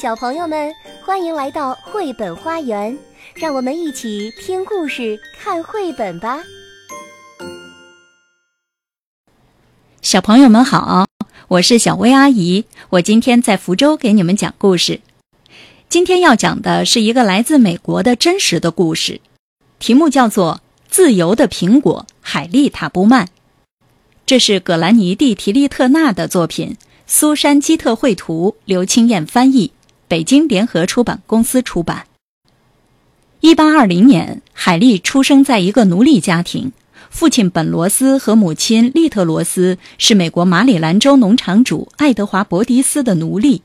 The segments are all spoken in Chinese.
小朋友们，欢迎来到绘本花园，让我们一起听故事、看绘本吧。小朋友们好，我是小薇阿姨，我今天在福州给你们讲故事。今天要讲的是一个来自美国的真实的故事，题目叫做《自由的苹果》，海莉·塔布曼。这是葛兰尼蒂·提利特纳的作品，苏珊·基特绘图，刘清燕翻译。北京联合出版公司出版。一八二零年，海莉出生在一个奴隶家庭，父亲本罗斯和母亲利特罗斯是美国马里兰州农场主爱德华伯迪斯的奴隶。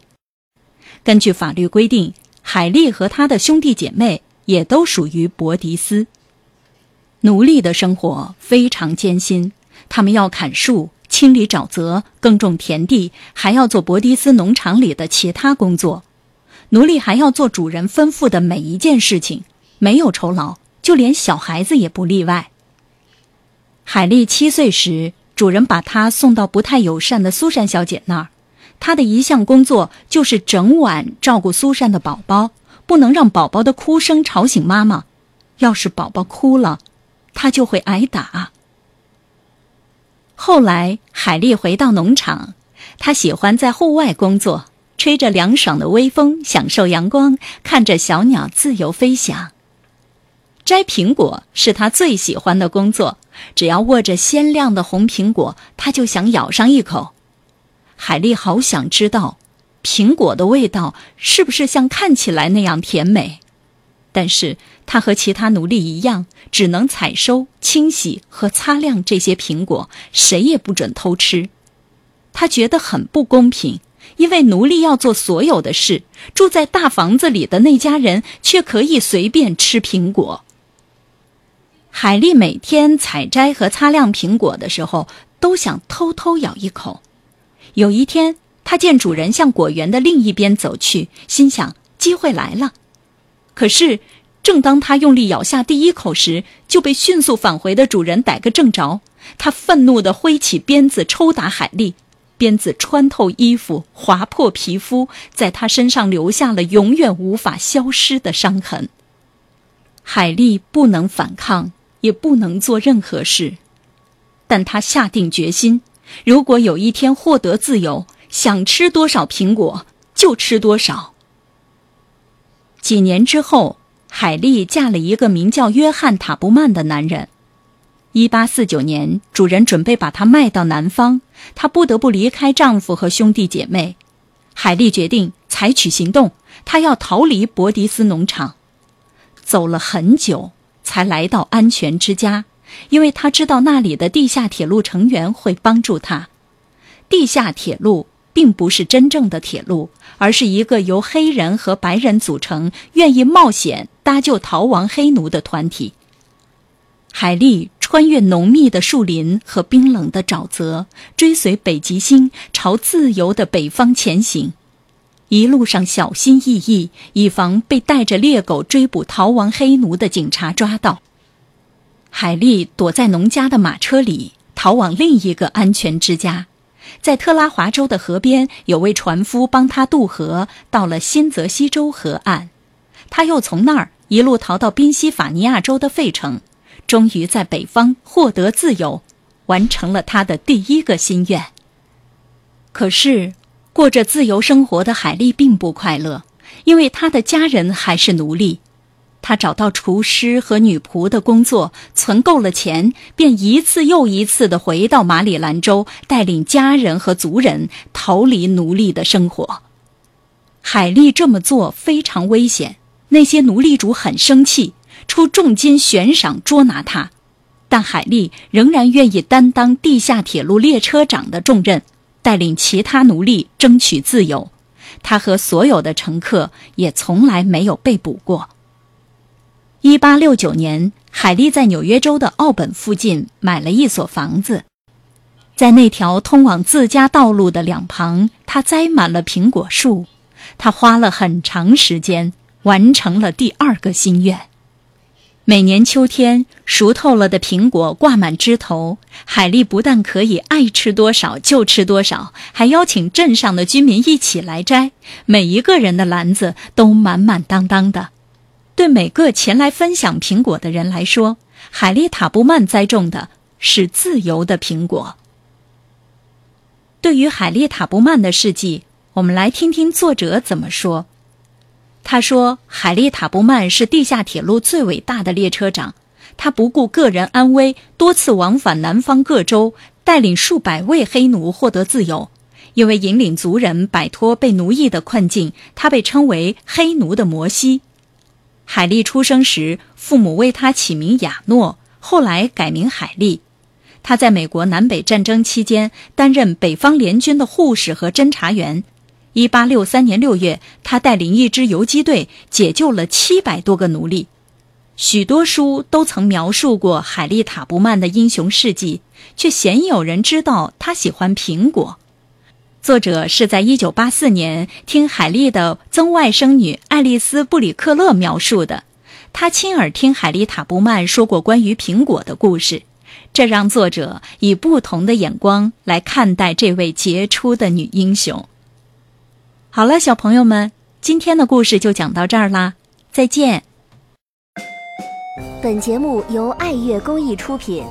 根据法律规定，海莉和他的兄弟姐妹也都属于伯迪斯。奴隶的生活非常艰辛，他们要砍树、清理沼泽、耕种田地，还要做伯迪斯农场里的其他工作。奴隶还要做主人吩咐的每一件事情，没有酬劳，就连小孩子也不例外。海莉七岁时，主人把她送到不太友善的苏珊小姐那儿，她的一项工作就是整晚照顾苏珊的宝宝，不能让宝宝的哭声吵醒妈妈。要是宝宝哭了，她就会挨打。后来，海莉回到农场，她喜欢在户外工作。吹着凉爽的微风，享受阳光，看着小鸟自由飞翔。摘苹果是他最喜欢的工作，只要握着鲜亮的红苹果，他就想咬上一口。海丽好想知道，苹果的味道是不是像看起来那样甜美？但是他和其他奴隶一样，只能采收、清洗和擦亮这些苹果，谁也不准偷吃。他觉得很不公平。因为奴隶要做所有的事，住在大房子里的那家人却可以随便吃苹果。海莉每天采摘和擦亮苹果的时候，都想偷偷咬一口。有一天，她见主人向果园的另一边走去，心想机会来了。可是，正当她用力咬下第一口时，就被迅速返回的主人逮个正着。他愤怒地挥起鞭子抽打海莉。鞭子穿透衣服，划破皮肤，在他身上留下了永远无法消失的伤痕。海莉不能反抗，也不能做任何事，但她下定决心：如果有一天获得自由，想吃多少苹果就吃多少。几年之后，海莉嫁了一个名叫约翰·塔布曼的男人。一八四九年，主人准备把她卖到南方，她不得不离开丈夫和兄弟姐妹。海莉决定采取行动，她要逃离伯迪斯农场。走了很久，才来到安全之家，因为她知道那里的地下铁路成员会帮助她。地下铁路并不是真正的铁路，而是一个由黑人和白人组成、愿意冒险搭救逃亡黑奴的团体。海莉穿越浓密的树林和冰冷的沼泽，追随北极星朝自由的北方前行。一路上小心翼翼，以防被带着猎狗追捕逃亡黑奴的警察抓到。海莉躲在农家的马车里，逃往另一个安全之家。在特拉华州的河边，有位船夫帮他渡河，到了新泽西州河岸。他又从那儿一路逃到宾夕法尼亚州的费城。终于在北方获得自由，完成了他的第一个心愿。可是，过着自由生活的海莉并不快乐，因为她的家人还是奴隶。他找到厨师和女仆的工作，存够了钱，便一次又一次的回到马里兰州，带领家人和族人逃离奴隶的生活。海莉这么做非常危险，那些奴隶主很生气。出重金悬赏捉拿他，但海莉仍然愿意担当地下铁路列车长的重任，带领其他奴隶争取自由。他和所有的乘客也从来没有被捕过。一八六九年，海莉在纽约州的奥本附近买了一所房子，在那条通往自家道路的两旁，他栽满了苹果树。他花了很长时间完成了第二个心愿。每年秋天，熟透了的苹果挂满枝头，海丽不但可以爱吃多少就吃多少，还邀请镇上的居民一起来摘，每一个人的篮子都满满当当的。对每个前来分享苹果的人来说，海丽塔布曼栽种的是自由的苹果。对于海丽塔布曼的事迹，我们来听听作者怎么说。他说：“海利塔布曼是地下铁路最伟大的列车长，他不顾个人安危，多次往返南方各州，带领数百位黑奴获得自由。因为引领族人摆脱被奴役的困境，他被称为‘黑奴的摩西’。海利出生时，父母为他起名亚诺，后来改名海利。他在美国南北战争期间担任北方联军的护士和侦察员。”一八六三年六月，他带领一支游击队解救了七百多个奴隶。许多书都曾描述过海利塔布曼的英雄事迹，却鲜有人知道他喜欢苹果。作者是在一九八四年听海利的曾外甥女爱丽丝·布里克勒描述的，他亲耳听海利塔布曼说过关于苹果的故事，这让作者以不同的眼光来看待这位杰出的女英雄。好了，小朋友们，今天的故事就讲到这儿啦，再见。本节目由爱乐公益出品。